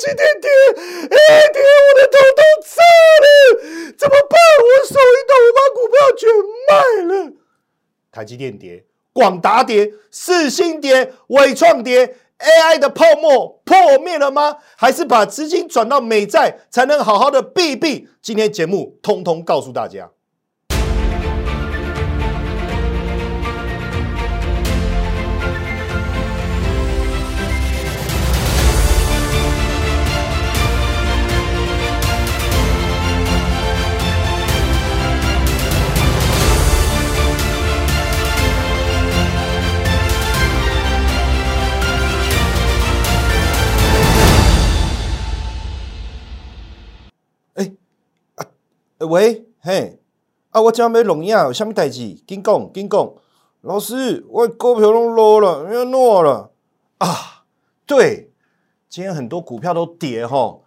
积电跌，哎跌，我的头都炸了，怎么办？我手一抖，我把股票全卖了。台积电跌，广达跌，四星跌，伟创跌，AI 的泡沫破灭了吗？还是把资金转到美债才能好好的避避？今天节目通通告诉大家。喂，嘿，啊，我今要录影，有啥物代志？紧讲，紧讲。老师，我股票拢落了，要落了啊！对，今天很多股票都跌哈。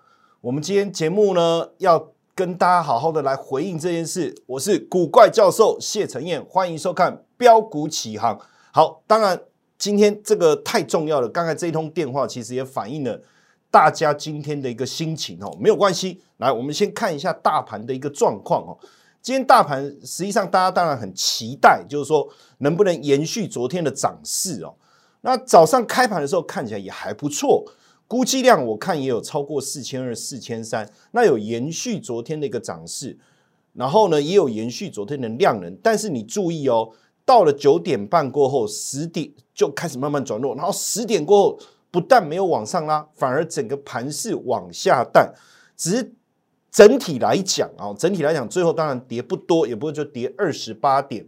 我们今天节目呢，要跟大家好好的来回应这件事。我是古怪教授谢承彦，欢迎收看标股起航。好，当然今天这个太重要了。刚才这一通电话其实也反映了。大家今天的一个心情哦，没有关系。来，我们先看一下大盘的一个状况哦。今天大盘实际上大家当然很期待，就是说能不能延续昨天的涨势哦。那早上开盘的时候看起来也还不错，估计量我看也有超过四千二、四千三，那有延续昨天的一个涨势，然后呢也有延续昨天的量能。但是你注意哦，到了九点半过后，十点就开始慢慢转弱，然后十点过后。不但没有往上拉，反而整个盘势往下淡。只是整体来讲啊，整体来讲，最后当然跌不多，也不会就跌二十八点。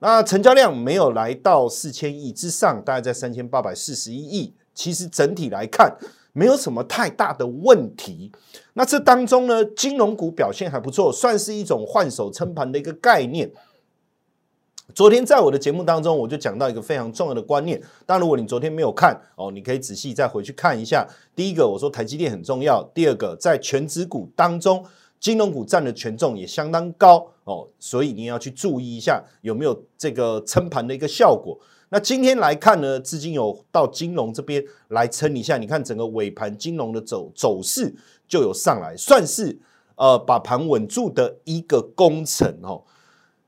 那成交量没有来到四千亿之上，大概在三千八百四十一亿。其实整体来看，没有什么太大的问题。那这当中呢，金融股表现还不错，算是一种换手撑盘的一个概念。昨天在我的节目当中，我就讲到一个非常重要的观念。但如果你昨天没有看哦，你可以仔细再回去看一下。第一个，我说台积电很重要；第二个，在全指股当中，金融股占的权重也相当高哦，所以你要去注意一下有没有这个撑盘的一个效果。那今天来看呢，资金有到金融这边来撑一下。你看整个尾盘金融的走走势就有上来，算是呃把盘稳住的一个工程哦。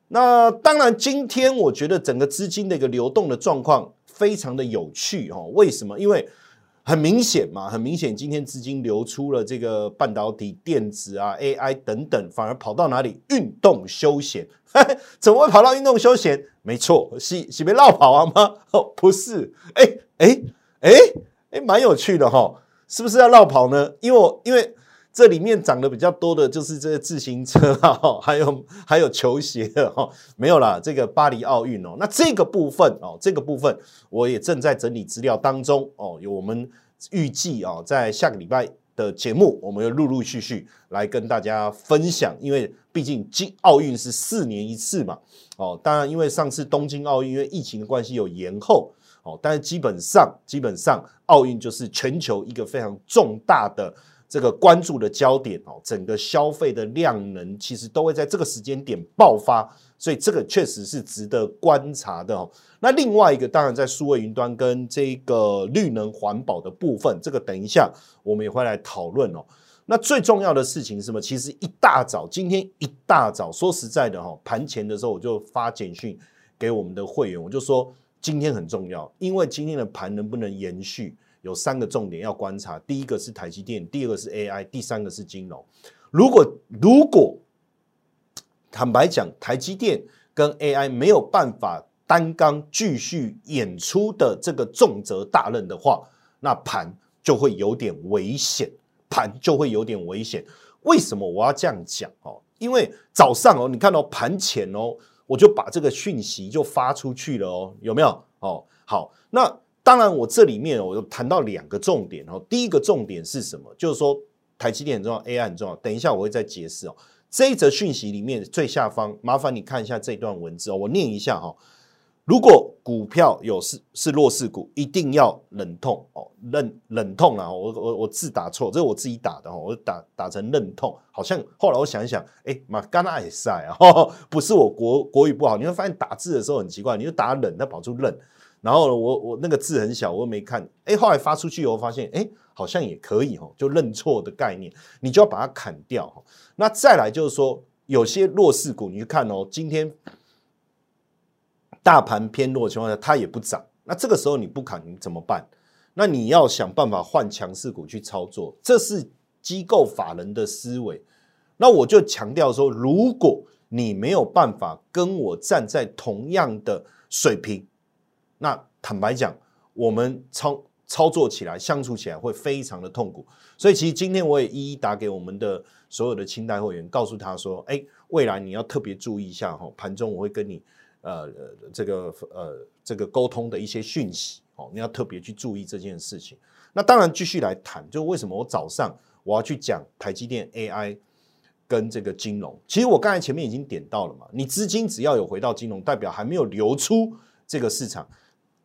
那当然，今天我觉得整个资金的一个流动的状况非常的有趣哦。为什么？因为很明显嘛，很明显，今天资金流出了这个半导体、电子啊、AI 等等，反而跑到哪里？运动休闲？怎么会跑到运动休闲？没错，是是被绕跑啊吗？哦，不是，哎哎哎哎，蛮有趣的哈，是不是要绕跑呢？因为因为。这里面涨的比较多的就是这些自行车啊，还有还有球鞋哈，没有啦，这个巴黎奥运哦，那这个部分哦，这个部分我也正在整理资料当中哦，有我们预计啊，在下个礼拜的节目，我们要陆陆续续来跟大家分享，因为毕竟今奥运是四年一次嘛，哦，当然因为上次东京奥运因为疫情的关系有延后哦，但是基本上基本上奥运就是全球一个非常重大的。这个关注的焦点哦，整个消费的量能其实都会在这个时间点爆发，所以这个确实是值得观察的哦。那另外一个，当然在数位云端跟这个绿能环保的部分，这个等一下我们也会来讨论哦。那最重要的事情是什么？其实一大早，今天一大早，说实在的哈，盘前的时候我就发简讯给我们的会员，我就说今天很重要，因为今天的盘能不能延续？有三个重点要观察，第一个是台积电，第二个是 AI，第三个是金融。如果如果坦白讲，台积电跟 AI 没有办法单刚继续演出的这个重责大任的话，那盘就会有点危险，盘就会有点危险。为什么我要这样讲哦？因为早上哦，你看到盘前哦，我就把这个讯息就发出去了哦，有没有？哦，好，那。当然，我这里面我谈到两个重点哦。第一个重点是什么？就是说台积电很重要，AI 很重要。等一下我会再解释哦。这一则讯息里面最下方，麻烦你看一下这段文字哦。我念一下哈。如果股票有是是弱势股，一定要忍痛哦，忍忍痛啊！我我我字打错，这是我自己打的哈，我打打成忍痛，好像后来我想一想，哎妈，刚那也晒啊，不是我国国语不好，你会发现打字的时候很奇怪，你就打忍，它跑出忍。然后，我我那个字很小，我又没看，哎，后来发出去以后发现，哎，好像也可以哦，就认错的概念，你就要把它砍掉哈。那再来就是说，有些弱势股，你去看哦，今天大盘偏弱的情况下，它也不涨，那这个时候你不砍，你怎么办？那你要想办法换强势股去操作，这是机构法人的思维。那我就强调说，如果你没有办法跟我站在同样的水平，那坦白讲，我们操操作起来、相处起来会非常的痛苦。所以，其实今天我也一一打给我们的所有的清代会员，告诉他说：“哎，未来你要特别注意一下哈，盘中我会跟你呃这个呃这个沟通的一些讯息哦，你要特别去注意这件事情。那当然，继续来谈，就为什么我早上我要去讲台积电 AI。”跟这个金融，其实我刚才前面已经点到了嘛，你资金只要有回到金融，代表还没有流出这个市场。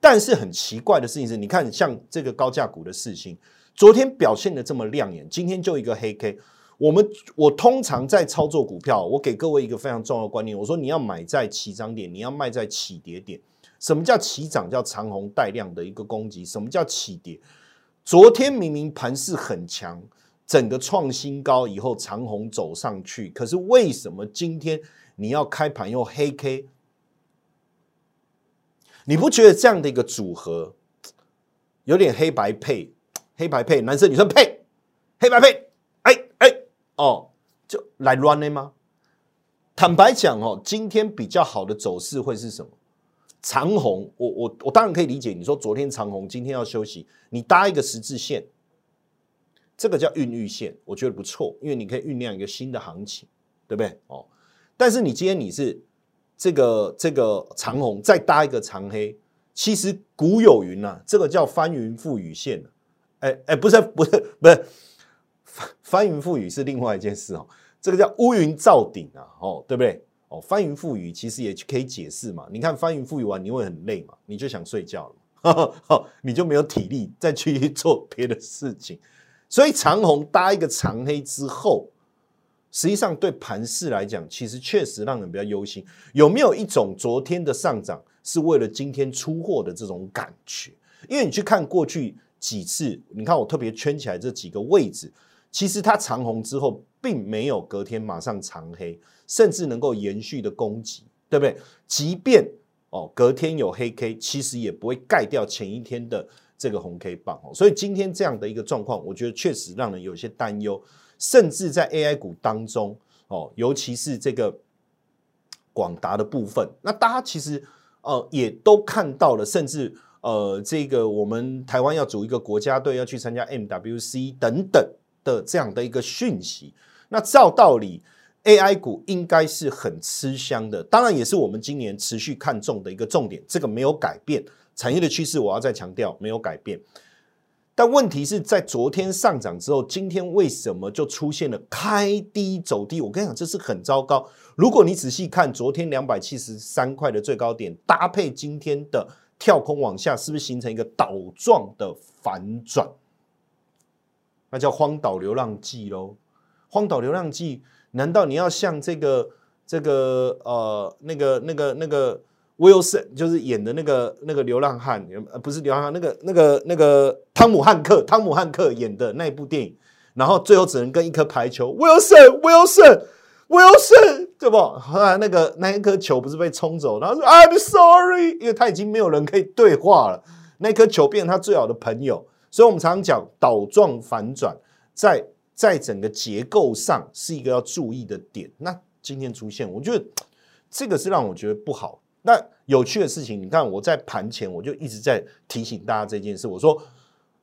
但是很奇怪的事情是，你看像这个高价股的事情，昨天表现的这么亮眼，今天就一个黑 K。我们我通常在操作股票，我给各位一个非常重要的观念，我说你要买在起涨点，你要卖在起跌点。什么叫起涨？叫长红带量的一个攻击。什么叫起跌？昨天明明盘势很强。整个创新高以后，长虹走上去，可是为什么今天你要开盘用黑 K？你不觉得这样的一个组合有点黑白配？黑白配，男生女生配，黑白配，哎哎哦，就来 run 的吗？坦白讲哦，今天比较好的走势会是什么？长虹，我我我当然可以理解，你说昨天长虹，今天要休息，你搭一个十字线。这个叫孕育线，我觉得不错，因为你可以酝酿一个新的行情，对不对？哦，但是你今天你是这个这个长红再搭一个长黑，其实古有云呐，这个叫翻云覆雨线哎哎，不是不是不是翻翻云覆雨是另外一件事哦，这个叫乌云罩顶啊，哦，对不对？哦，翻云覆雨其实也可以解释嘛，你看翻云覆雨完你会很累嘛，你就想睡觉了，好，你就没有体力再去做别的事情。所以长红搭一个长黑之后，实际上对盘势来讲，其实确实让人比较忧心。有没有一种昨天的上涨是为了今天出货的这种感觉？因为你去看过去几次，你看我特别圈起来这几个位置，其实它长红之后，并没有隔天马上长黑，甚至能够延续的攻击，对不对？即便哦隔天有黑 K，其实也不会盖掉前一天的。这个红 K 棒哦，所以今天这样的一个状况，我觉得确实让人有些担忧，甚至在 AI 股当中哦，尤其是这个广达的部分，那大家其实呃也都看到了，甚至呃这个我们台湾要组一个国家队，要去参加 MWC 等等的这样的一个讯息，那照道理 AI 股应该是很吃香的，当然也是我们今年持续看重的一个重点，这个没有改变。产业的趋势，我要再强调没有改变，但问题是在昨天上涨之后，今天为什么就出现了开低走低？我跟你讲，这是很糟糕。如果你仔细看昨天两百七十三块的最高点，搭配今天的跳空往下，是不是形成一个倒状的反转？那叫荒岛流浪记喽。荒岛流浪记，难道你要像这个这个呃那个那个那个？Wilson 就是演的那个那个流浪汉，呃，不是流浪汉，那个那个那个汤姆汉克，汤姆汉克演的那一部电影，然后最后只能跟一颗排球，Wilson，Wilson，Wilson，对不？后来那个那一颗球不是被冲走，然后说 I'm sorry，因为他已经没有人可以对话了，那颗球变成他最好的朋友，所以我们常常讲倒状反转，在在整个结构上是一个要注意的点。那今天出现，我觉得这个是让我觉得不好。那有趣的事情，你看我在盘前我就一直在提醒大家这件事。我说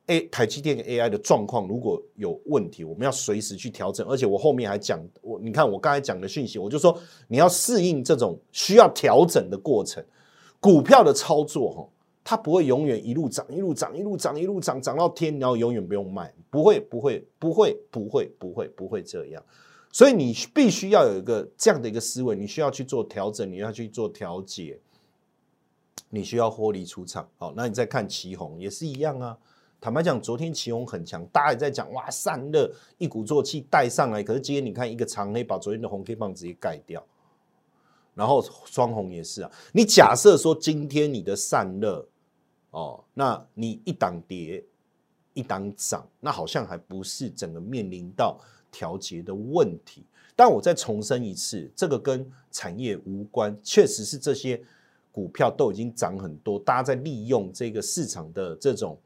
，A 台积电 AI 的状况如果有问题，我们要随时去调整。而且我后面还讲，我你看我刚才讲的讯息，我就说你要适应这种需要调整的过程。股票的操作哈，它不会永远一路涨一路涨一路涨一路涨涨到天，然后永远不用卖，不会不会不会不会不会不会这样。所以你必须要有一个这样的一个思维，你需要去做调整，你要去做调节，你需要获利出场。好，那你再看旗红也是一样啊。坦白讲，昨天旗红很强，大家也在讲哇，散热一鼓作气带上来。可是今天你看一个长黑把昨天的红 K 棒直接盖掉，然后双红也是啊。你假设说今天你的散热哦，那你一档跌，一档涨，那好像还不是整个面临到调节的问题。但我再重申一次，这个跟产业无关，确实是这些股票都已经涨很多，大家在利用这个市场的这种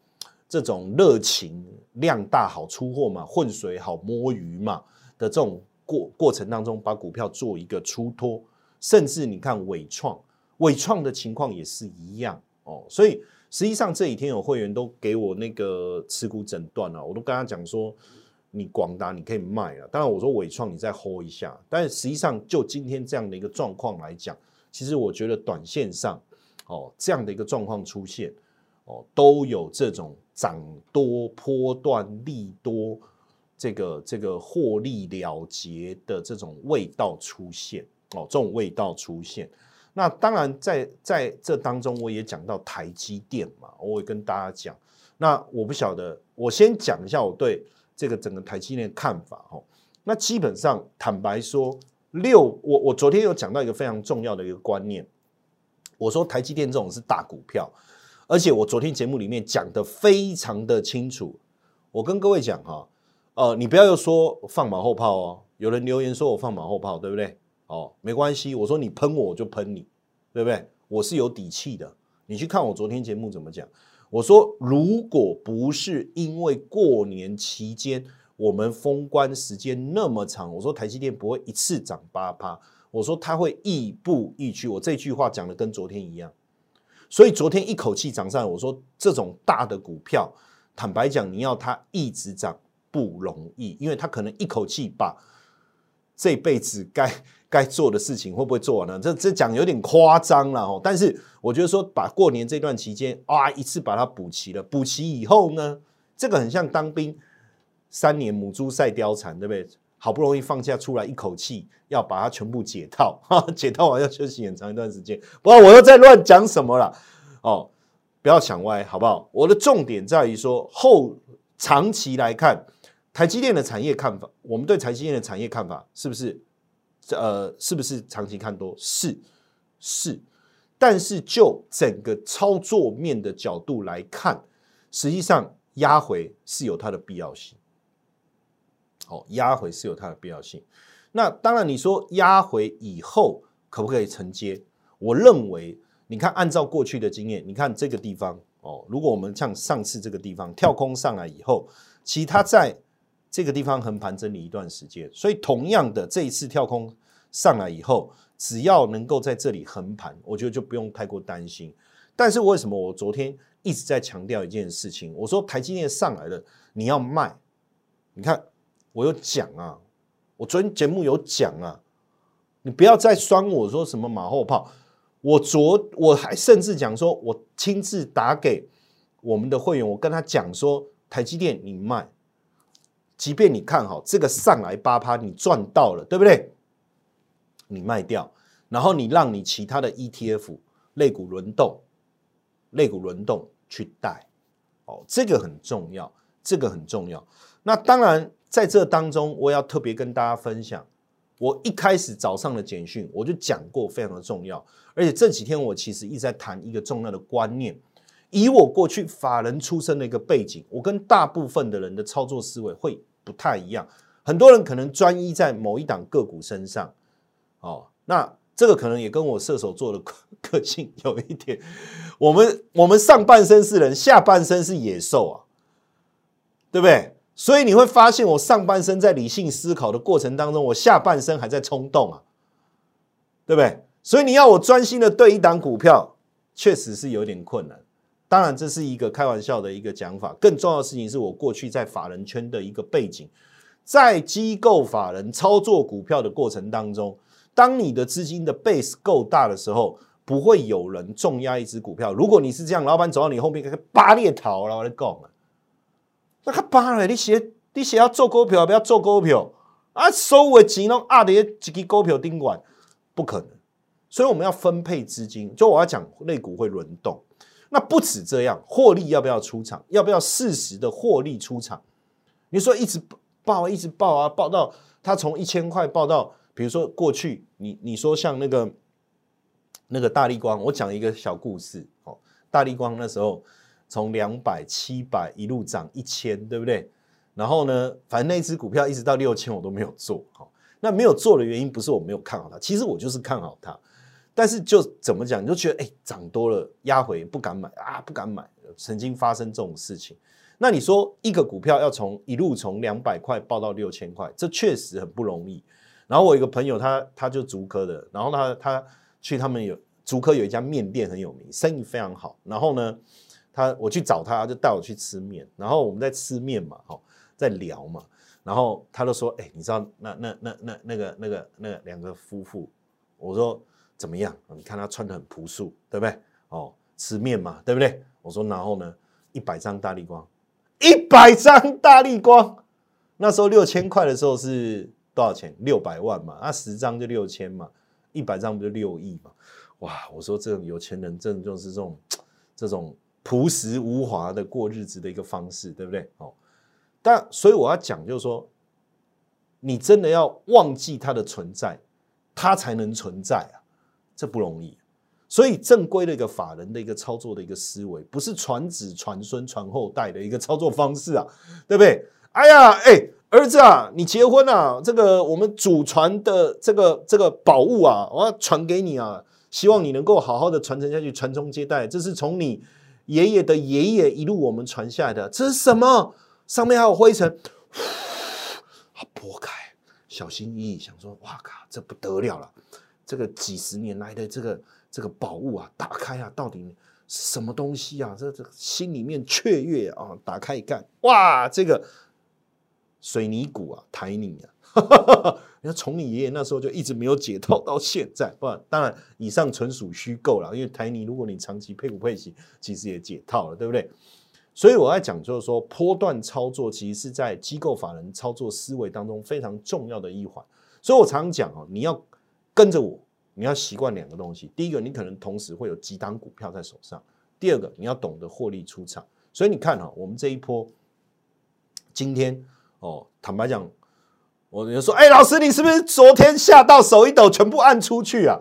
这种热情，量大好出货嘛，混水好摸鱼嘛的这种过过程当中，把股票做一个出脱，甚至你看伟创，伟创的情况也是一样哦，所以实际上这几天有会员都给我那个持股诊断了，我都跟他讲说。你广达你可以卖了，当然我说伟创你再 hold 一下，但是实际上就今天这样的一个状况来讲，其实我觉得短线上哦这样的一个状况出现哦都有这种涨多波段利多这个这个获利了结的这种味道出现哦这种味道出现，那当然在在这当中我也讲到台积电嘛，我会跟大家讲，那我不晓得我先讲一下我对。这个整个台积电看法哦，那基本上坦白说，六我我昨天有讲到一个非常重要的一个观念，我说台积电这种是大股票，而且我昨天节目里面讲的非常的清楚，我跟各位讲哈，呃，你不要又说放马后炮哦，有人留言说我放马后炮，对不对？哦，没关系，我说你喷我我就喷你，对不对？我是有底气的，你去看我昨天节目怎么讲。我说，如果不是因为过年期间我们封关时间那么长，我说台积电不会一次涨八趴，我说它会亦步亦趋。我这句话讲的跟昨天一样，所以昨天一口气涨上来，我说这种大的股票，坦白讲，你要它一直涨不容易，因为它可能一口气把这辈子该。该做的事情会不会做完呢？这这讲有点夸张了哦。但是我觉得说，把过年这段期间啊，一次把它补齐了，补齐以后呢，这个很像当兵三年母猪赛貂蝉，对不对？好不容易放假出来，一口气要把它全部解套，解套完要休息很长一段时间。不知道我又在乱讲什么了哦，不要想歪好不好？我的重点在于说，后长期来看，台积电的产业看法，我们对台积电的产业看法是不是？呃，是不是长期看多？是是，但是就整个操作面的角度来看，实际上压回是有它的必要性。哦，压回是有它的必要性。那当然，你说压回以后可不可以承接？我认为，你看，按照过去的经验，你看这个地方哦，如果我们像上次这个地方跳空上来以后，其他在。这个地方横盘整理一段时间，所以同样的这一次跳空上来以后，只要能够在这里横盘，我觉得就不用太过担心。但是为什么我昨天一直在强调一件事情？我说台积电上来了，你要卖。你看我有讲啊，我昨天节目有讲啊，你不要再酸我说什么马后炮。我昨我还甚至讲说，我亲自打给我们的会员，我跟他讲说，台积电你卖。即便你看好这个上来八趴，你赚到了，对不对？你卖掉，然后你让你其他的 ETF 类股轮动，类股轮动去带，哦，这个很重要，这个很重要。那当然，在这当中，我要特别跟大家分享，我一开始早上的简讯我就讲过，非常的重要。而且这几天我其实一直在谈一个重要的观念。以我过去法人出身的一个背景，我跟大部分的人的操作思维会。不太一样，很多人可能专一在某一档个股身上，哦，那这个可能也跟我射手座的个性有一点。我们我们上半身是人，下半身是野兽啊，对不对？所以你会发现，我上半身在理性思考的过程当中，我下半身还在冲动啊，对不对？所以你要我专心的对一档股票，确实是有点困难。当然，这是一个开玩笑的一个讲法。更重要的事情是我过去在法人圈的一个背景，在机构法人操作股票的过程当中，当你的资金的 base 够大的时候，不会有人重压一只股票。如果你是这样，老板走到你后面，给扒裂逃了，我来讲啊，那个扒了，你写你写要做股票，不要做股票啊，收尾钱拢压在一个股票顶管，不可能。所以我们要分配资金，就我要讲，类股会轮动。那不止这样，获利要不要出场？要不要适时的获利出场？你说一直报，一直报啊，报到它从一千块报到，比如说过去，你你说像那个那个大力光，我讲一个小故事哦。大力光那时候从两百、七百一路涨一千，对不对？然后呢，反正那只股票一直到六千我都没有做。好，那没有做的原因不是我没有看好它，其实我就是看好它，但是就怎么讲，你就觉得哎，涨多了压回不敢买啊，不敢买。曾经发生这种事情，那你说一个股票要从一路从两百块爆到六千块，这确实很不容易。然后我一个朋友，他他就足科的，然后他他去他们有足科有一家面店很有名，生意非常好。然后呢，他我去找他，就带我去吃面。然后我们在吃面嘛，哈，在聊嘛。然后他就说：“哎，你知道那那那那那个那个那个两个夫妇？”我说：“怎么样？你看他穿的很朴素，对不对？哦，吃面嘛，对不对？”我说：“然后呢？一百张大力光，一百张大力光，那时候六千块的时候是。”多少钱？六百万嘛，那十张就六千嘛，一百张不就六亿嘛？哇！我说这种有钱人真的就是这种 这种朴实无华的过日子的一个方式，对不对？哦，但所以我要讲就是说，你真的要忘记它的存在，它才能存在啊，这不容易。所以正规的一个法人的一个操作的一个思维，不是传子传孙传后代的一个操作方式啊，对不对？哎呀，哎。儿子啊，你结婚啊？这个我们祖传的这个这个宝物啊，我要传给你啊！希望你能够好好的传承下去，传宗接代。这是从你爷爷的爷爷一路我们传下来的。这是什么？上面还有灰尘。拨开，小心翼翼，想说：哇靠，这不得了了！这个几十年来的这个这个宝物啊，打开啊，到底什么东西啊？这这心里面雀跃啊！打开一看，哇，这个。水泥股啊，台泥啊，你看从你爷爷那时候就一直没有解套到现在，不，当然以上纯属虚构了，因为台泥如果你长期配股配息，其实也解套了，对不对？所以我在讲就是说，波段操作其实是在机构法人操作思维当中非常重要的一环。所以我常常讲哦，你要跟着我，你要习惯两个东西：第一个，你可能同时会有几档股票在手上；第二个，你要懂得获利出场。所以你看哈，我们这一波今天。哦，坦白讲，我就说，哎，老师，你是不是昨天下到手一抖，全部按出去啊？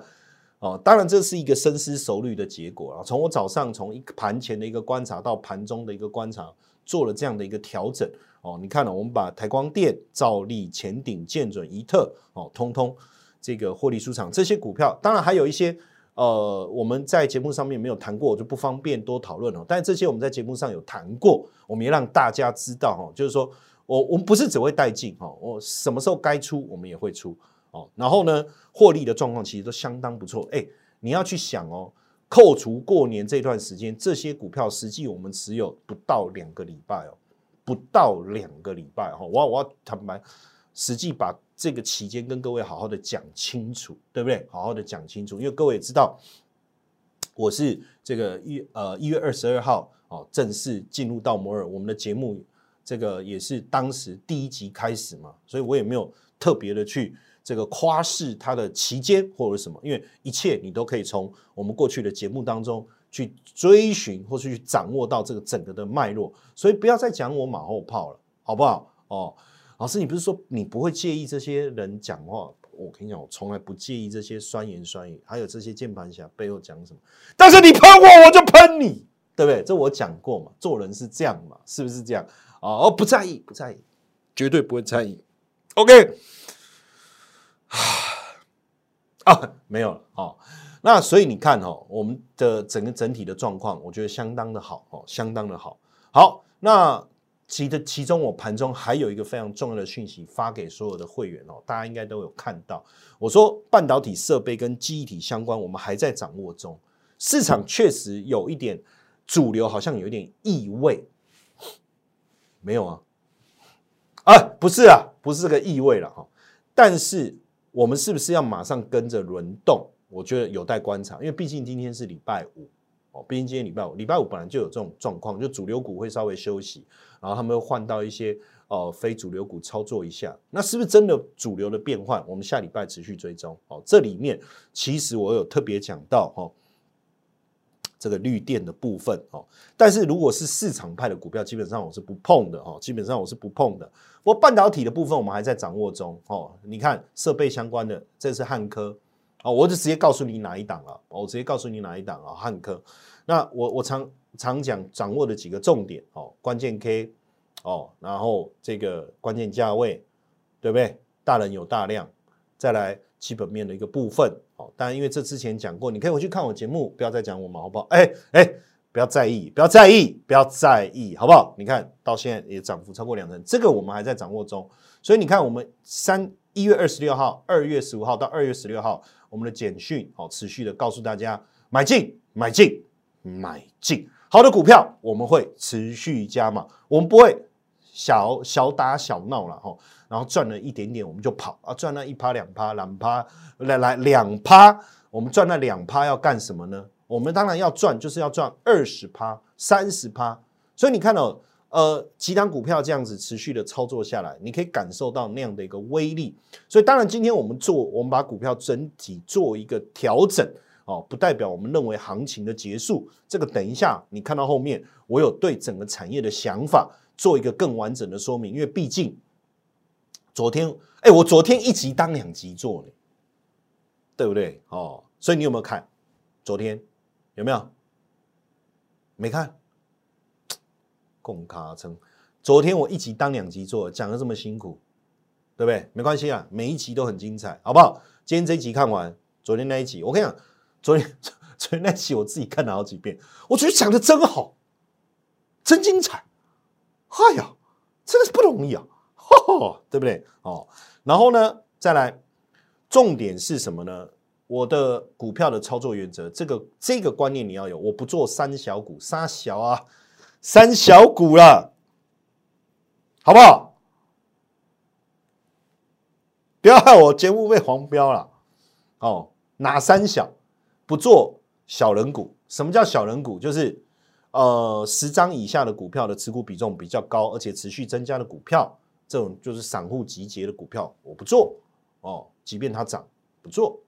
哦，当然这是一个深思熟虑的结果啊。从我早上从一盘前的一个观察到盘中的一个观察，做了这样的一个调整。哦，你看了，我们把台光电、兆利、前顶、建准、一特，哦，通通这个获利出场这些股票，当然还有一些呃，我们在节目上面没有谈过，我就不方便多讨论了。但是这些我们在节目上有谈过，我们也让大家知道哈，就是说。我我们不是只会带进哈，我什么时候该出我们也会出哦。然后呢，获利的状况其实都相当不错。哎，你要去想哦，扣除过年这段时间，这些股票实际我们持有不到两个礼拜哦，不到两个礼拜哈。我我要坦白，实际把这个期间跟各位好好的讲清楚，对不对？好好的讲清楚，因为各位也知道，我是这个一呃一月二十二号哦正式进入到摩尔我们的节目。这个也是当时第一集开始嘛，所以我也没有特别的去这个夸示它的期间或者什么，因为一切你都可以从我们过去的节目当中去追寻或是去掌握到这个整个的脉络，所以不要再讲我马后炮了，好不好？哦，老师，你不是说你不会介意这些人讲话？我跟你讲，我从来不介意这些酸言酸语，还有这些键盘侠背后讲什么，但是你喷我，我就喷你，对不对？这我讲过嘛，做人是这样嘛，是不是这样？哦，不在意，不在意，绝对不会在意。OK，啊，没有了。哦，那所以你看哦，我们的整个整体的状况，我觉得相当的好哦，相当的好。好，那其的其中，我盘中还有一个非常重要的讯息发给所有的会员哦，大家应该都有看到。我说半导体设备跟记忆体相关，我们还在掌握中。市场确实有一点主流，好像有一点异味。没有啊，啊，不是啊，不是这个异味了哈。但是我们是不是要马上跟着轮动？我觉得有待观察，因为毕竟今天是礼拜五哦，毕竟今天礼拜五，礼拜五本来就有这种状况，就主流股会稍微休息，然后他们会换到一些呃非主流股操作一下。那是不是真的主流的变换？我们下礼拜持续追踪哦。这里面其实我有特别讲到哦。这个绿电的部分哦，但是如果是市场派的股票，基本上我是不碰的哦，基本上我是不碰的。不过半导体的部分，我们还在掌握中哦。你看设备相关的，这是汉科啊，我就直接告诉你哪一档了，我直接告诉你哪一档啊，汉科。那我我常常讲掌握的几个重点哦，关键 K 哦，然后这个关键价位，对不对？大人有大量，再来基本面的一个部分哦。当然，因为这之前讲过，你可以回去看我节目，不要再讲我毛包。哎哎，不要在意，不要在意，不要在意，好不好？你看到现在也涨幅超过两成，这个我们还在掌握中。所以你看，我们三一月二十六号、二月十五号到二月十六号，我们的简讯哦，持续的告诉大家买进、买进、买进，好的股票我们会持续加码，我们不会小小打小闹了哈。然后赚了一点点，我们就跑啊！赚了一趴、两趴、两趴，来来两趴，我们赚了两趴要干什么呢？我们当然要赚，就是要赚二十趴、三十趴。所以你看到，呃，几档股票这样子持续的操作下来，你可以感受到那样的一个威力。所以当然，今天我们做，我们把股票整体做一个调整哦，不代表我们认为行情的结束。这个等一下你看到后面，我有对整个产业的想法做一个更完整的说明，因为毕竟。昨天，哎，我昨天一集当两集做呢，对不对？哦，所以你有没有看？昨天有没有？没看？共卡称，昨天我一集当两集做，讲的这么辛苦，对不对？没关系啊，每一集都很精彩，好不好？今天这一集看完，昨天那一集，我跟你讲，昨天 昨天那集我自己看了好几遍，我觉得讲的真好，真精彩，哎呀，真的是不容易啊！对不对？哦，然后呢，再来，重点是什么呢？我的股票的操作原则，这个这个观念你要有。我不做三小股，三小啊，三小股了，好不好？不要害我节目被黄标了。哦，哪三小？不做小人股。什么叫小人股？就是呃，十张以下的股票的持股比重比较高，而且持续增加的股票。这种就是散户集结的股票，我不做哦。即便它涨，不做。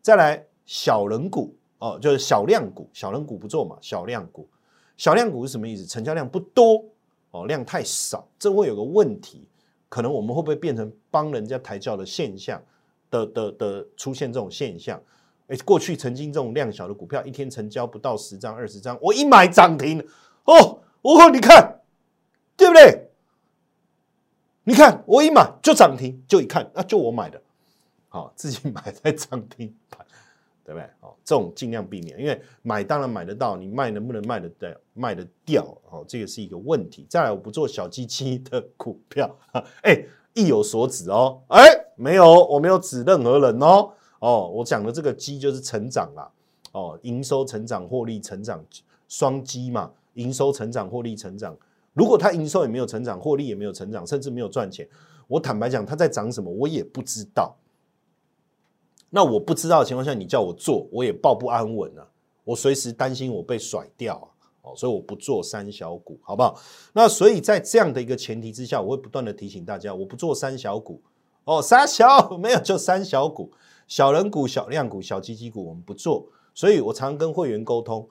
再来小人股哦，就是小量股，小人股不做嘛。小量股，小量股是什么意思？成交量不多哦，量太少，这会有个问题，可能我们会不会变成帮人家抬轿的现象的的的出现这种现象？哎，过去曾经这种量小的股票，一天成交不到十张、二十张，我一买涨停哦，哦，你看对不对？你看，我一买就涨停，就一看，那就我买的，好，自己买在涨停板，对不对？哦，这种尽量避免，因为买当然买得到，你卖能不能卖得掉？卖得掉？哦，这个是一个问题。再来，我不做小鸡鸡的股票，哎，意有所指哦，哎，没有，我没有指任何人哦，哦，我讲的这个鸡就是成长啦，哦，营收成长、获利成长，双鸡嘛，营收成长、获利成长。如果它营收也没有成长，获利也没有成长，甚至没有赚钱，我坦白讲，它在涨什么，我也不知道。那我不知道的情况下，你叫我做，我也抱不安稳啊。我随时担心我被甩掉啊。哦，所以我不做三小股，好不好？那所以在这样的一个前提之下，我会不断的提醒大家，我不做三小股。哦，三小 没有，就三小股，小人股、小量股、小基基股，我们不做。所以我常跟会员沟通。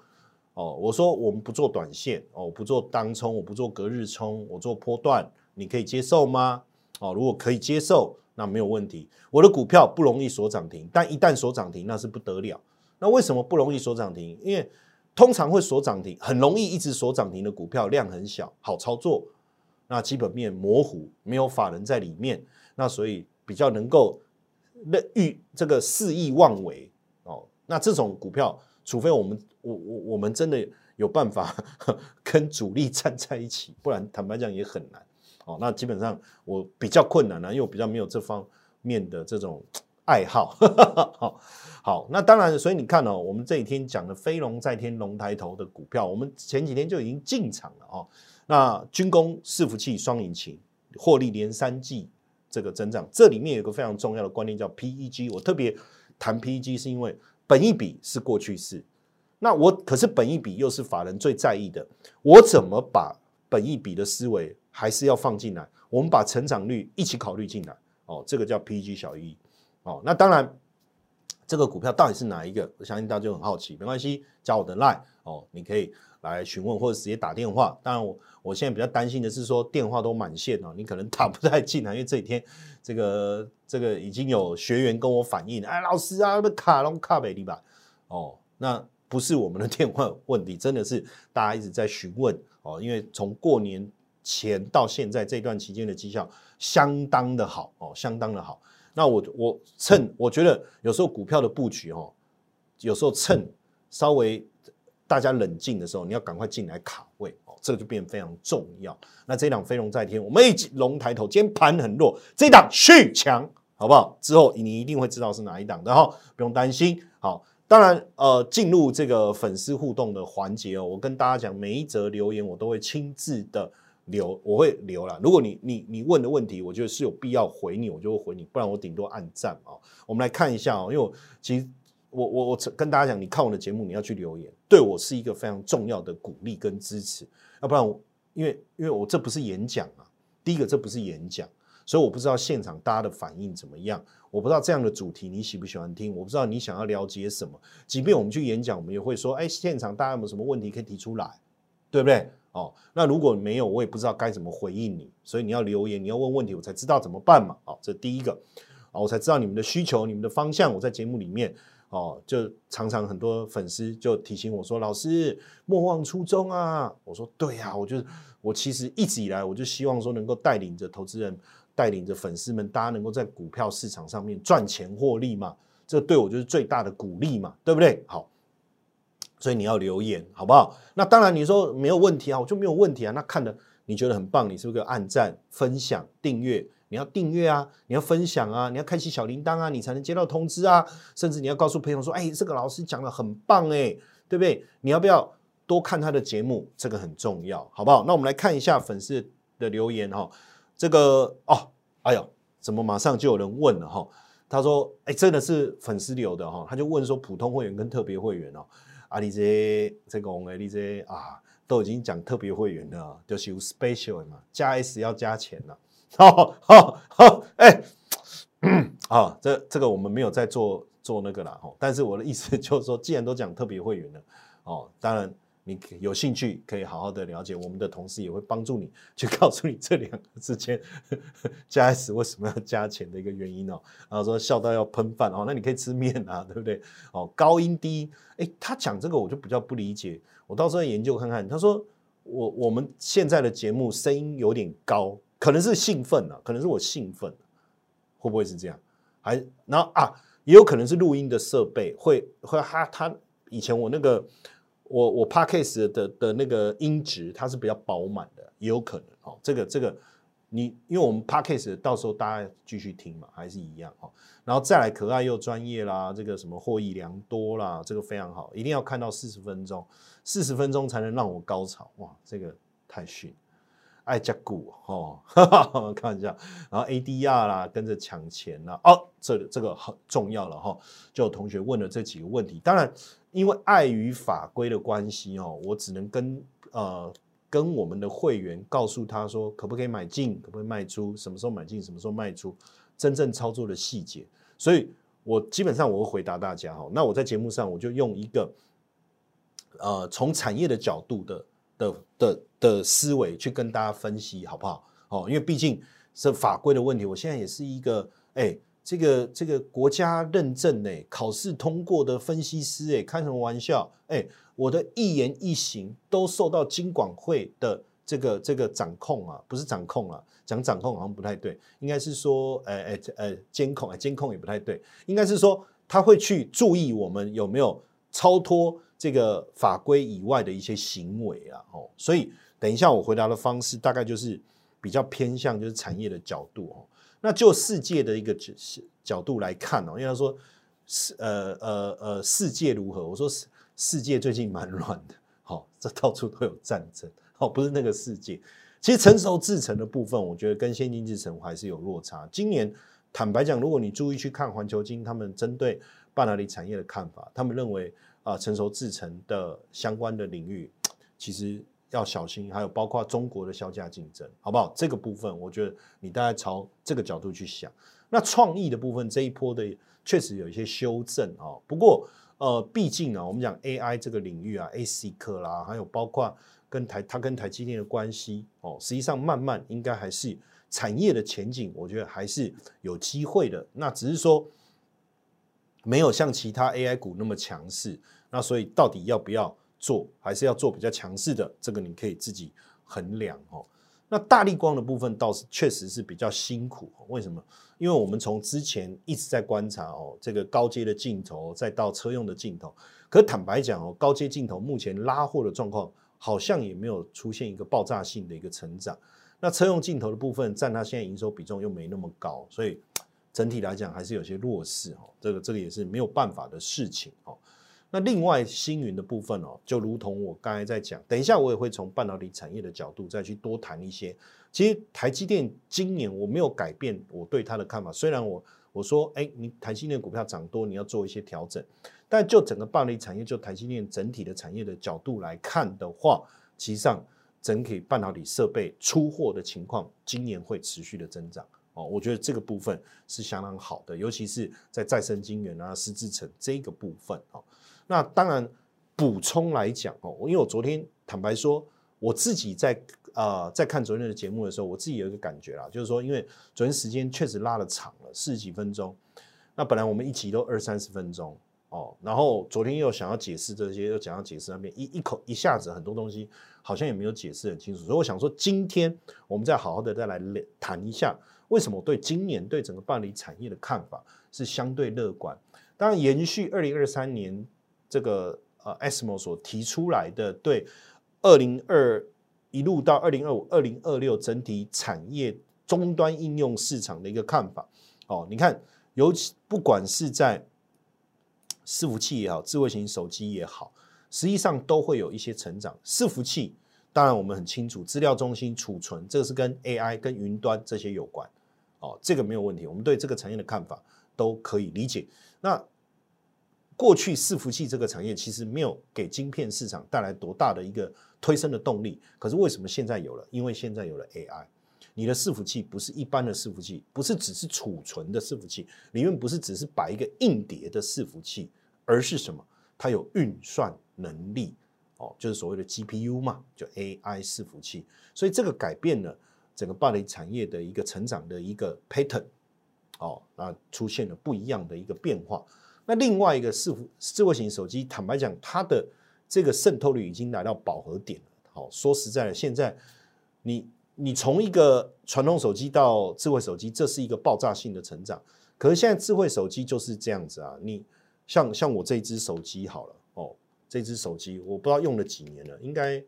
哦，我说我们不做短线，哦，不做当冲，我不做隔日冲，我做波段，你可以接受吗？哦，如果可以接受，那没有问题。我的股票不容易锁涨停，但一旦锁涨停，那是不得了。那为什么不容易锁涨停？因为通常会锁涨停，很容易一直锁涨停的股票量很小，好操作，那基本面模糊，没有法人在里面，那所以比较能够那欲这个肆意妄为哦。那这种股票，除非我们。我我我们真的有办法 跟主力站在一起，不然坦白讲也很难。哦，那基本上我比较困难了，因为我比较没有这方面的这种 爱好。好，好，那当然，所以你看哦，我们这几天讲的飞龙在天、龙抬头的股票，我们前几天就已经进场了哦。那军工伺服器双引擎获利连三季这个增长，这里面有个非常重要的观念叫 PEG。我特别谈 PEG 是因为本一笔是过去式。那我可是本一笔又是法人最在意的，我怎么把本一笔的思维还是要放进来？我们把成长率一起考虑进来哦，这个叫 PG 小于一哦。那当然，这个股票到底是哪一个？我相信大家就很好奇，没关系，加我的 line 哦，你可以来询问，或者直接打电话。当然我我现在比较担心的是说电话都满线哦，你可能打不太进来，因为这几天这个这个已经有学员跟我反映，哎，老师啊，卡龙卡北利吧，哦，那不是我们的电话问题，真的是大家一直在询问哦，因为从过年前到现在这段期间的绩效相当的好哦，相当的好。那我我趁我觉得有时候股票的布局哦，有时候趁稍微大家冷静的时候，你要赶快进来卡位哦，这个就变非常重要。那这档飞龙在天，我们一起龙抬头，今天盘很弱，这档续强，好不好？之后你一定会知道是哪一档的哈，不用担心。好，当然呃，进入这个粉丝互动的环节哦，我跟大家讲，每一则留言我都会亲自的。留我会留了。如果你你你问的问题，我觉得是有必要回你，我就会回你，不然我顶多按赞啊。我们来看一下哦，因为其实我我我跟大家讲，你看我的节目，你要去留言，对我是一个非常重要的鼓励跟支持。要不然，因为因为我这不是演讲啊，第一个这不是演讲，所以我不知道现场大家的反应怎么样，我不知道这样的主题你喜不喜欢听，我不知道你想要了解什么。即便我们去演讲，我们也会说，哎，现场大家有没有什么问题可以提出来，对不对？哦，那如果没有，我也不知道该怎么回应你，所以你要留言，你要问问题，我才知道怎么办嘛。好，这第一个，啊，我才知道你们的需求、你们的方向。我在节目里面，哦，就常常很多粉丝就提醒我说：“老师，莫忘初衷啊！”我说：“对呀，我就我其实一直以来，我就希望说能够带领着投资人，带领着粉丝们，大家能够在股票市场上面赚钱获利嘛，这对我就是最大的鼓励嘛，对不对？好。”所以你要留言好不好？那当然你说没有问题啊，我就没有问题啊。那看的你觉得很棒，你是不是要按赞、分享、订阅？你要订阅啊，你要分享啊，你要开启小铃铛啊，你才能接到通知啊。甚至你要告诉朋友说：“哎，这个老师讲的很棒哎，对不对？”你要不要多看他的节目？这个很重要，好不好？那我们来看一下粉丝的留言哈。这个哦，哎呦，怎么马上就有人问了哈？他说：“哎，真的是粉丝留的哈。”他就问说：“普通会员跟特别会员哦。”啊，你这这个，你这啊，都已经讲特别会员了，就是有 special 嘛，加 S 要加钱了。好好好，哎，啊，这这个我们没有在做做那个了哈。但是我的意思就是说，既然都讲特别会员了，哦，当然。你有兴趣可以好好的了解，我们的同事也会帮助你去 告诉你这两个之间 加 S 为什么要加钱的一个原因哦。然后说笑到要喷饭哦，那你可以吃面啊，对不对？哦，高音低，哎，他讲这个我就比较不理解，我到时候研究看看。他说我我们现在的节目声音有点高，可能是兴奋了，可能是我兴奋，会不会是这样？还然后啊，也有可能是录音的设备会会他他以前我那个。我我 podcast 的的那个音质它是比较饱满的，也有可能哦。这个这个你因为我们 podcast 到时候大家继续听嘛，还是一样哦。然后再来可爱又专业啦，这个什么获益良多啦，这个非常好，一定要看到四十分钟，四十分钟才能让我高潮哇，这个太逊。爱加股哦，开玩笑。然后 ADR 啦，跟着抢钱啦，哦，这这个很重要了哈。就有同学问了这几个问题，当然因为碍于法规的关系哦，我只能跟呃跟我们的会员告诉他说，可不可以买进，可不可以卖出，什么时候买进，什么时候卖出，真正操作的细节。所以我基本上我会回答大家哈。那我在节目上我就用一个呃从产业的角度的。的的的思维去跟大家分析好不好？哦，因为毕竟是法规的问题，我现在也是一个哎，这个这个国家认证哎，考试通过的分析师哎，开什么玩笑？哎，我的一言一行都受到金管会的这个这个掌控啊，不是掌控啊，讲掌控好像不太对，应该是说哎哎呃监控啊，监控也不太对，应该是说他会去注意我们有没有超脱。这个法规以外的一些行为啊，哦，所以等一下我回答的方式大概就是比较偏向就是产业的角度哦。那就世界的一个角角度来看哦，因为他说世呃呃呃世界如何？我说世世界最近蛮乱的，好，这到处都有战争，哦，不是那个世界。其实成熟制成的部分，我觉得跟先进制成还是有落差。今年坦白讲，如果你注意去看环球金他们针对半导体产业的看法，他们认为。啊，成熟制成的相关的领域，其实要小心，还有包括中国的销价竞争，好不好？这个部分，我觉得你大概朝这个角度去想。那创意的部分，这一波的确实有一些修正啊。不过，呃，毕竟啊，我们讲 AI 这个领域啊，AC 科啦，还有包括跟台它跟台积电的关系哦，实际上慢慢应该还是产业的前景，我觉得还是有机会的。那只是说没有像其他 AI 股那么强势，那所以到底要不要做，还是要做比较强势的，这个你可以自己衡量哦。那大力光的部分倒是确实是比较辛苦，为什么？因为我们从之前一直在观察哦，这个高阶的镜头，再到车用的镜头，可坦白讲哦，高阶镜头目前拉货的状况好像也没有出现一个爆炸性的一个成长。那车用镜头的部分占它现在营收比重又没那么高，所以整体来讲还是有些弱势哦。这个这个也是没有办法的事情哦。那另外星云的部分哦，就如同我刚才在讲，等一下我也会从半导体产业的角度再去多谈一些。其实台积电今年我没有改变我对它的看法，虽然我我说，哎，你台积电股票涨多，你要做一些调整，但就整个半导体产业，就台积电整体的产业的角度来看的话，其实上整体半导体设备出货的情况，今年会持续的增长哦。我觉得这个部分是相当好的，尤其是在再生晶圆啊、湿制成这个部分哦。那当然，补充来讲哦，因为我昨天坦白说，我自己在呃在看昨天的节目的时候，我自己有一个感觉啦，就是说，因为昨天时间确实拉了长了四十几分钟，那本来我们一集都二三十分钟哦，然后昨天又想要解释这些，又想要解释那边，一一口一下子很多东西好像也没有解释很清楚，所以我想说，今天我们再好好的再来谈一下，为什么我对今年对整个办理产业的看法是相对乐观。当然，延续二零二三年。这个呃 ESMO 所提出来的对二零二一路到二零二五、二零二六整体产业终端应用市场的一个看法哦，你看，尤其不管是在伺服器也好，智慧型手机也好，实际上都会有一些成长。伺服器当然我们很清楚，资料中心储存这个是跟 AI、跟云端这些有关哦，这个没有问题。我们对这个产业的看法都可以理解。那过去伺服器这个产业其实没有给晶片市场带来多大的一个推升的动力，可是为什么现在有了？因为现在有了 AI，你的伺服器不是一般的伺服器，不是只是储存的伺服器，里面不是只是摆一个硬碟的伺服器，而是什么？它有运算能力哦，就是所谓的 GPU 嘛，就 AI 伺服器。所以这个改变了整个半导体产业的一个成长的一个 pattern 哦，那出现了不一样的一个变化。那另外一个智智慧型手机，坦白讲，它的这个渗透率已经来到饱和点了。好，说实在的，现在你你从一个传统手机到智慧手机，这是一个爆炸性的成长。可是现在智慧手机就是这样子啊，你像像我这只手机好了哦，这只手机我不知道用了几年了，应该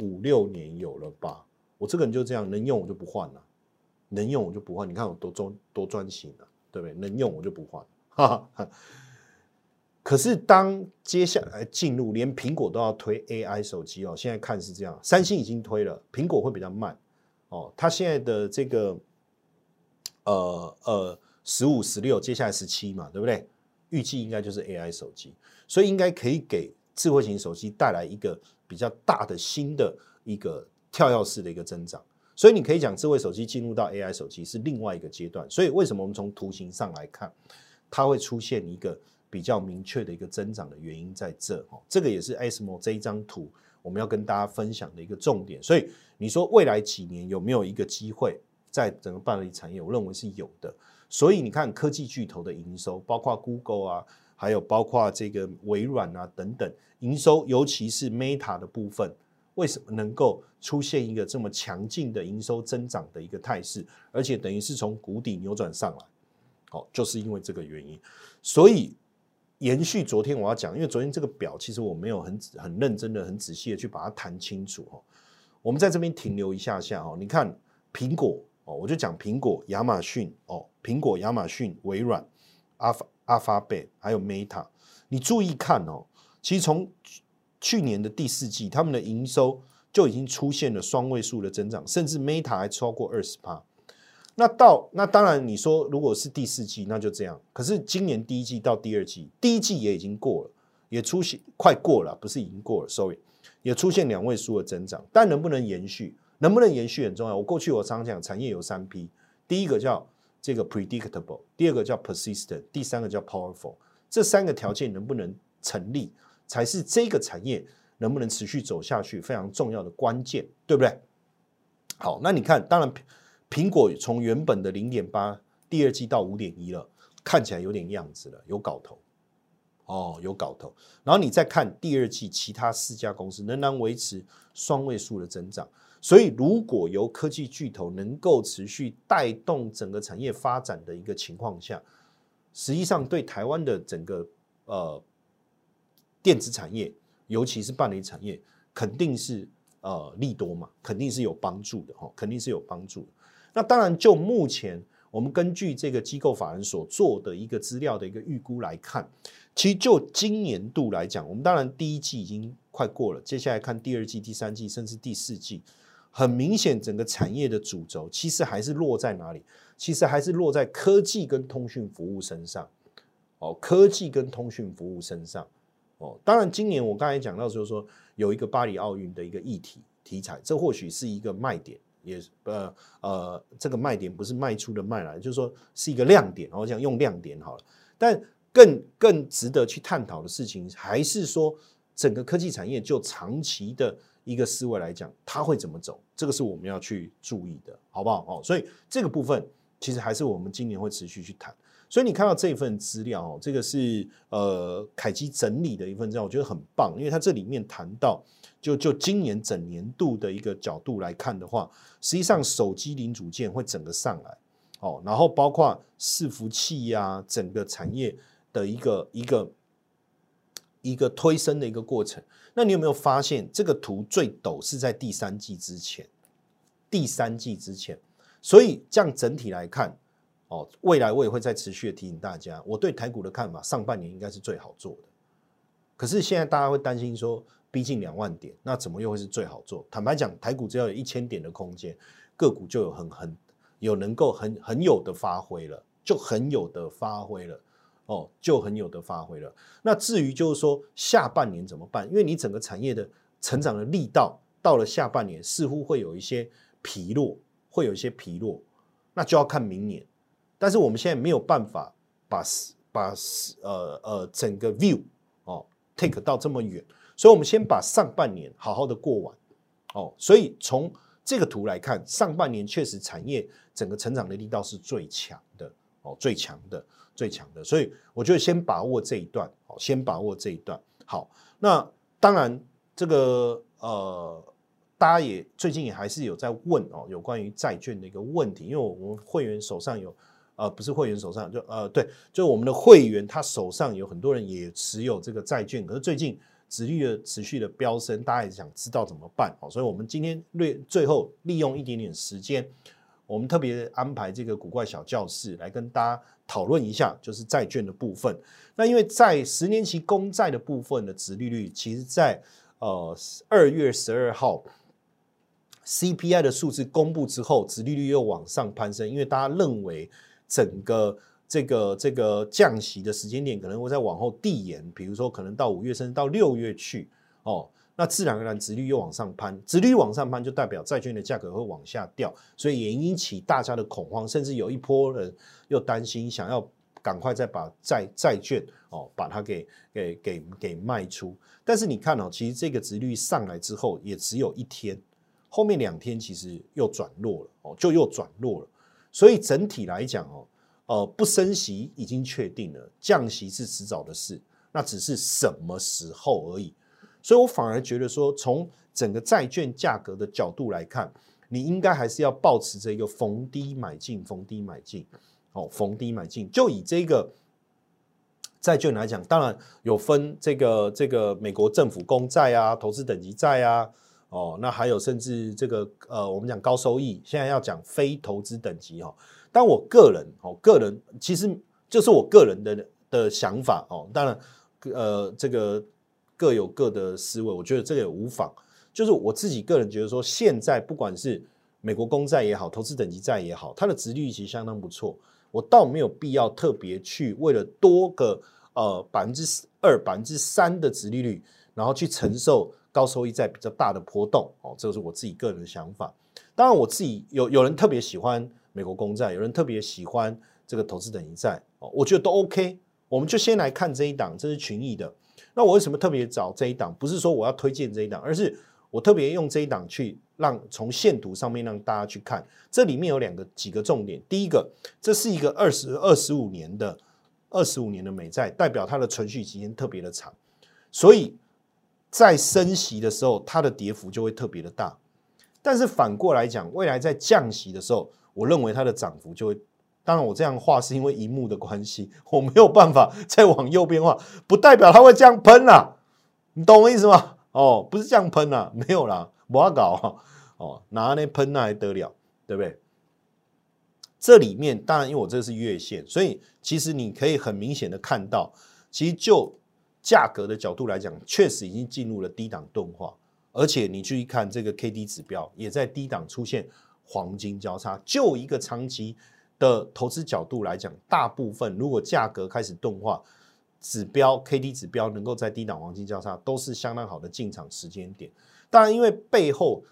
五六年有了吧。我这个人就这样，能用我就不换了，能用我就不换。你看我多专多专心啊，对不对？能用我就不换。哈，可是当接下来进入，连苹果都要推 AI 手机哦。现在看是这样，三星已经推了，苹果会比较慢哦。它现在的这个呃呃十五、十六，接下来十七嘛，对不对？预计应该就是 AI 手机，所以应该可以给智慧型手机带来一个比较大的新的一个跳跃式的一个增长。所以你可以讲，智慧手机进入到 AI 手机是另外一个阶段。所以为什么我们从图形上来看？它会出现一个比较明确的一个增长的原因在这哦，这个也是 ASML 这一张图我们要跟大家分享的一个重点。所以你说未来几年有没有一个机会在整个半导体产业？我认为是有的。所以你看科技巨头的营收，包括 Google 啊，还有包括这个微软啊等等营收，尤其是 Meta 的部分，为什么能够出现一个这么强劲的营收增长的一个态势？而且等于是从谷底扭转上来。好，就是因为这个原因，所以延续昨天我要讲，因为昨天这个表其实我没有很很认真的、很仔细的去把它谈清楚哦。我们在这边停留一下下哦，你看苹果哦，我就讲苹果、亚马逊哦，苹果、亚马逊、微软、阿阿法贝还有 Meta，你注意看哦，其实从去年的第四季，他们的营收就已经出现了双位数的增长，甚至 Meta 还超过二十趴。那到那当然，你说如果是第四季，那就这样。可是今年第一季到第二季，第一季也已经过了，也出现快过了，不是已经过了？Sorry，也出现两位数的增长。但能不能延续？能不能延续很重要。我过去我常常讲，产业有三批，第一个叫这个 predictable，第二个叫 persistent，第三个叫 powerful。这三个条件能不能成立，才是这个产业能不能持续走下去非常重要的关键，对不对？好，那你看，当然苹果从原本的零点八，第二季到五点一了，看起来有点样子了，有搞头。哦，有搞头。然后你再看第二季，其他四家公司仍然维持双位数的增长。所以，如果由科技巨头能够持续带动整个产业发展的一个情况下，实际上对台湾的整个呃电子产业，尤其是半导体产业，肯定是呃利多嘛，肯定是有帮助的哈，肯定是有帮助的。那当然，就目前我们根据这个机构法人所做的一个资料的一个预估来看。其实就今年度来讲，我们当然第一季已经快过了，接下来看第二季、第三季，甚至第四季，很明显整个产业的主轴其实还是落在哪里？其实还是落在科技跟通讯服务身上。哦，科技跟通讯服务身上。哦，当然今年我刚才讲到就是说有一个巴黎奥运的一个议题题材，这或许是一个卖点，也呃呃，这个卖点不是卖出的卖来，就是说是一个亮点。我想用亮点好了，但。更更值得去探讨的事情，还是说整个科技产业就长期的一个思维来讲，它会怎么走？这个是我们要去注意的，好不好？哦，所以这个部分其实还是我们今年会持续去谈。所以你看到这份资料哦，这个是呃凯基整理的一份资料，我觉得很棒，因为它这里面谈到，就就今年整年度的一个角度来看的话，实际上手机零组件会整个上来哦，然后包括伺服器呀，整个产业。的一个一个一个推升的一个过程，那你有没有发现这个图最陡是在第三季之前？第三季之前，所以这样整体来看，哦，未来我也会再持续的提醒大家，我对台股的看法，上半年应该是最好做的。可是现在大家会担心说，逼近两万点，那怎么又会是最好做？坦白讲，台股只要有一千点的空间，个股就有很很有能够很很有的发挥了，就很有的发挥了。哦，就很有的发挥了。那至于就是说下半年怎么办？因为你整个产业的成长的力道到了下半年似乎会有一些疲弱，会有一些疲弱，那就要看明年。但是我们现在没有办法把把呃呃整个 view 哦 take 到这么远，所以我们先把上半年好好的过完。哦，所以从这个图来看，上半年确实产业整个成长的力道是最强的哦，最强的。最强的，所以我觉得先把握这一段，哦，先把握这一段。好，那当然这个呃，大家也最近也还是有在问哦，有关于债券的一个问题，因为我们会员手上有呃，不是会员手上就呃，对，就我们的会员他手上有很多人也持有这个债券，可是最近殖利率持续的飙升，大家也想知道怎么办哦，所以我们今天略最后利用一点点时间。我们特别安排这个古怪小教室来跟大家讨论一下，就是债券的部分。那因为在十年期公债的部分的殖利率，其实在呃二月十二号 CPI 的数字公布之后，殖利率又往上攀升，因为大家认为整个这个这个降息的时间点可能会再往后递延，比如说可能到五月甚至到六月去哦。那自然而然，殖率又往上攀，殖率往上攀就代表债券的价格会往下掉，所以也引起大家的恐慌，甚至有一波人又担心，想要赶快再把债债券哦，把它给给给给卖出。但是你看哦，其实这个殖率上来之后，也只有一天，后面两天其实又转弱了哦，就又转弱了。所以整体来讲哦，呃，不升息已经确定了，降息是迟早的事，那只是什么时候而已。所以我反而觉得说，从整个债券价格的角度来看，你应该还是要保持着一个逢低买进、逢低买进，哦，逢低买进。就以这个债券来讲，当然有分这个这个美国政府公债啊、投资等级债啊，哦，那还有甚至这个呃，我们讲高收益，现在要讲非投资等级哈。但我个人哦，个人其实就是我个人的的想法哦，当然呃，这个。各有各的思维，我觉得这个也无妨。就是我自己个人觉得说，现在不管是美国公债也好，投资等级债也好，它的值率其实相当不错。我倒没有必要特别去为了多个呃百分之二、百分之三的值利率，然后去承受高收益债比较大的波动。哦，这个是我自己个人的想法。当然，我自己有有人特别喜欢美国公债，有人特别喜欢这个投资等级债。哦，我觉得都 OK。我们就先来看这一档，这是群益的。那我为什么特别找这一档？不是说我要推荐这一档，而是我特别用这一档去让从线图上面让大家去看，这里面有两个几个重点。第一个，这是一个二十二十五年的二十五年的美债，代表它的存续期间特别的长，所以在升息的时候，它的跌幅就会特别的大。但是反过来讲，未来在降息的时候，我认为它的涨幅就会。当然，我这样画是因为荧幕的关系，我没有办法 再往右边画，不代表它会这样喷呐，你懂我意思吗？哦，不是这样喷呐，没有啦，不要搞哦，拿那喷那还得了，对不对？这里面当然，因为我这是月线，所以其实你可以很明显的看到，其实就价格的角度来讲，确实已经进入了低档钝化，而且你去看这个 K D 指标，也在低档出现黄金交叉，就一个长期。的投资角度来讲，大部分如果价格开始钝化，指标 K D 指标能够在低档黄金交叉，都是相当好的进场时间点。当然，因为背后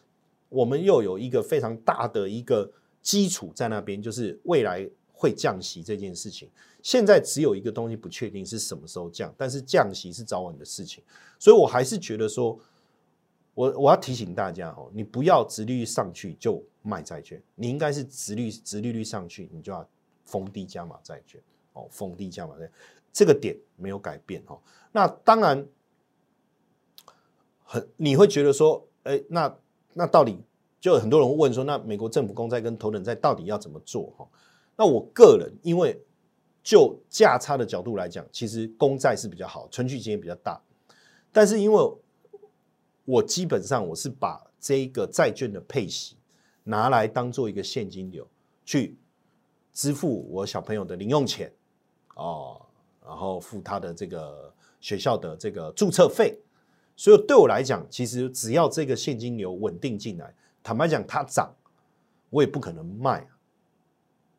我们又有一个非常大的一个基础在那边，就是未来会降息这件事情。现在只有一个东西不确定是什么时候降，但是降息是早晚的事情。所以我还是觉得说。我我要提醒大家哦，你不要直利率上去就卖债券，你应该是直率直利率上去，你就要逢低加码债券哦，逢低加码债，这个点没有改变哦。那当然，很你会觉得说，哎，那那到底就很多人问说，那美国政府公债跟头等债到底要怎么做哈？那我个人因为就价差的角度来讲，其实公债是比较好，存续期也比较大，但是因为我基本上我是把这个债券的配息拿来当做一个现金流去支付我小朋友的零用钱哦，然后付他的这个学校的这个注册费，所以对我来讲，其实只要这个现金流稳定进来，坦白讲，它涨我也不可能卖，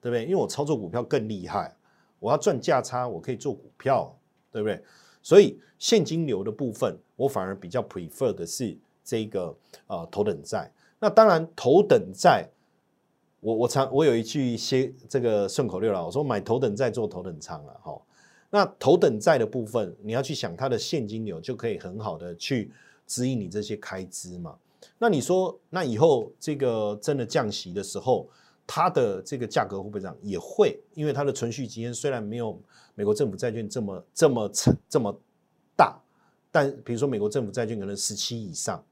对不对？因为我操作股票更厉害，我要赚价差，我可以做股票，对不对？所以现金流的部分，我反而比较 prefer 的是这个呃头等债。那当然头等债，我我常我有一句些这个顺口溜了，我说买头等债做头等舱了哈。那头等债的部分，你要去想它的现金流，就可以很好的去指引你这些开支嘛。那你说，那以后这个真的降息的时候，它的这个价格会不会涨？也会，因为它的存续期间虽然没有。美国政府债券这么这么这么大，但比如说美国政府债券可能十七以上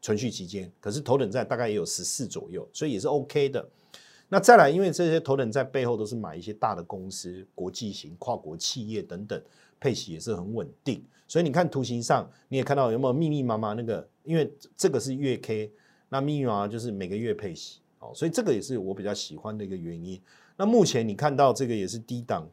存续期间，可是头等债大概也有十四左右，所以也是 OK 的。那再来，因为这些头等债背后都是买一些大的公司、国际型跨国企业等等，配息也是很稳定。所以你看图形上，你也看到有没有密密麻麻那个？因为这个是月 K，那密密麻麻就是每个月配息哦，所以这个也是我比较喜欢的一个原因。那目前你看到这个也是低档。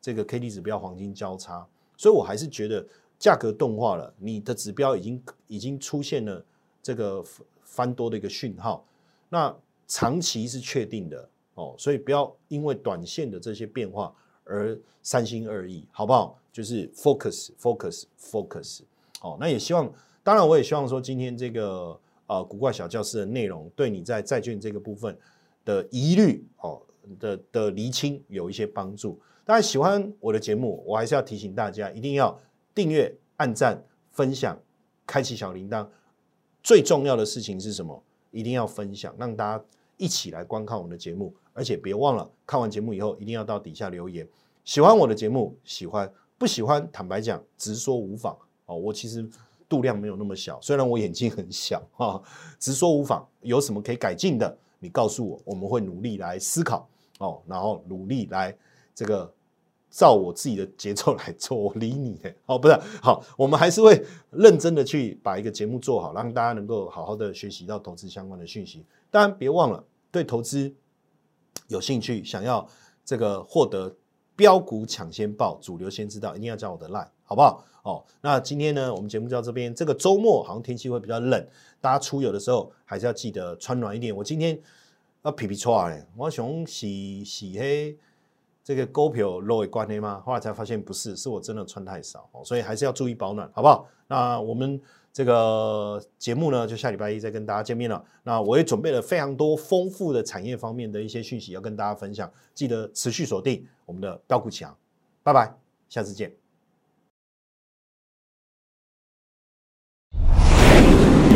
这个 K D 指标黄金交叉，所以我还是觉得价格动化了，你的指标已经已经出现了这个翻多的一个讯号，那长期是确定的哦，所以不要因为短线的这些变化而三心二意，好不好？就是 focus focus focus，哦，那也希望，当然我也希望说今天这个呃古怪小教室的内容对你在债券这个部分的疑虑哦的的厘清有一些帮助。大家喜欢我的节目，我还是要提醒大家，一定要订阅、按赞、分享、开启小铃铛。最重要的事情是什么？一定要分享，让大家一起来观看我们的节目。而且别忘了，看完节目以后一定要到底下留言。喜欢我的节目，喜欢不喜欢？坦白讲，直说无妨哦。我其实度量没有那么小，虽然我眼睛很小 哈，直说无妨。有什么可以改进的，你告诉我，我们会努力来思考哦，然后努力来这个。照我自己的节奏来做，我理你 哦，不是好，我们还是会认真的去把一个节目做好，让大家能够好好的学习到投资相关的讯息。当然，别忘了对投资有兴趣，想要这个获得标股抢先报、主流先知道，一定要加我的 line，好不好？哦，那今天呢，我们节目就到这边。这个周末好像天气会比较冷，大家出游的时候还是要记得穿暖一点。我今天要皮皮穿嘞，我想洗洗黑。这个股票漏会关黑吗？后来才发现不是，是我真的穿太少，所以还是要注意保暖，好不好？那我们这个节目呢，就下礼拜一再跟大家见面了。那我也准备了非常多丰富的产业方面的一些讯息要跟大家分享，记得持续锁定我们的标股强，拜拜，下次见。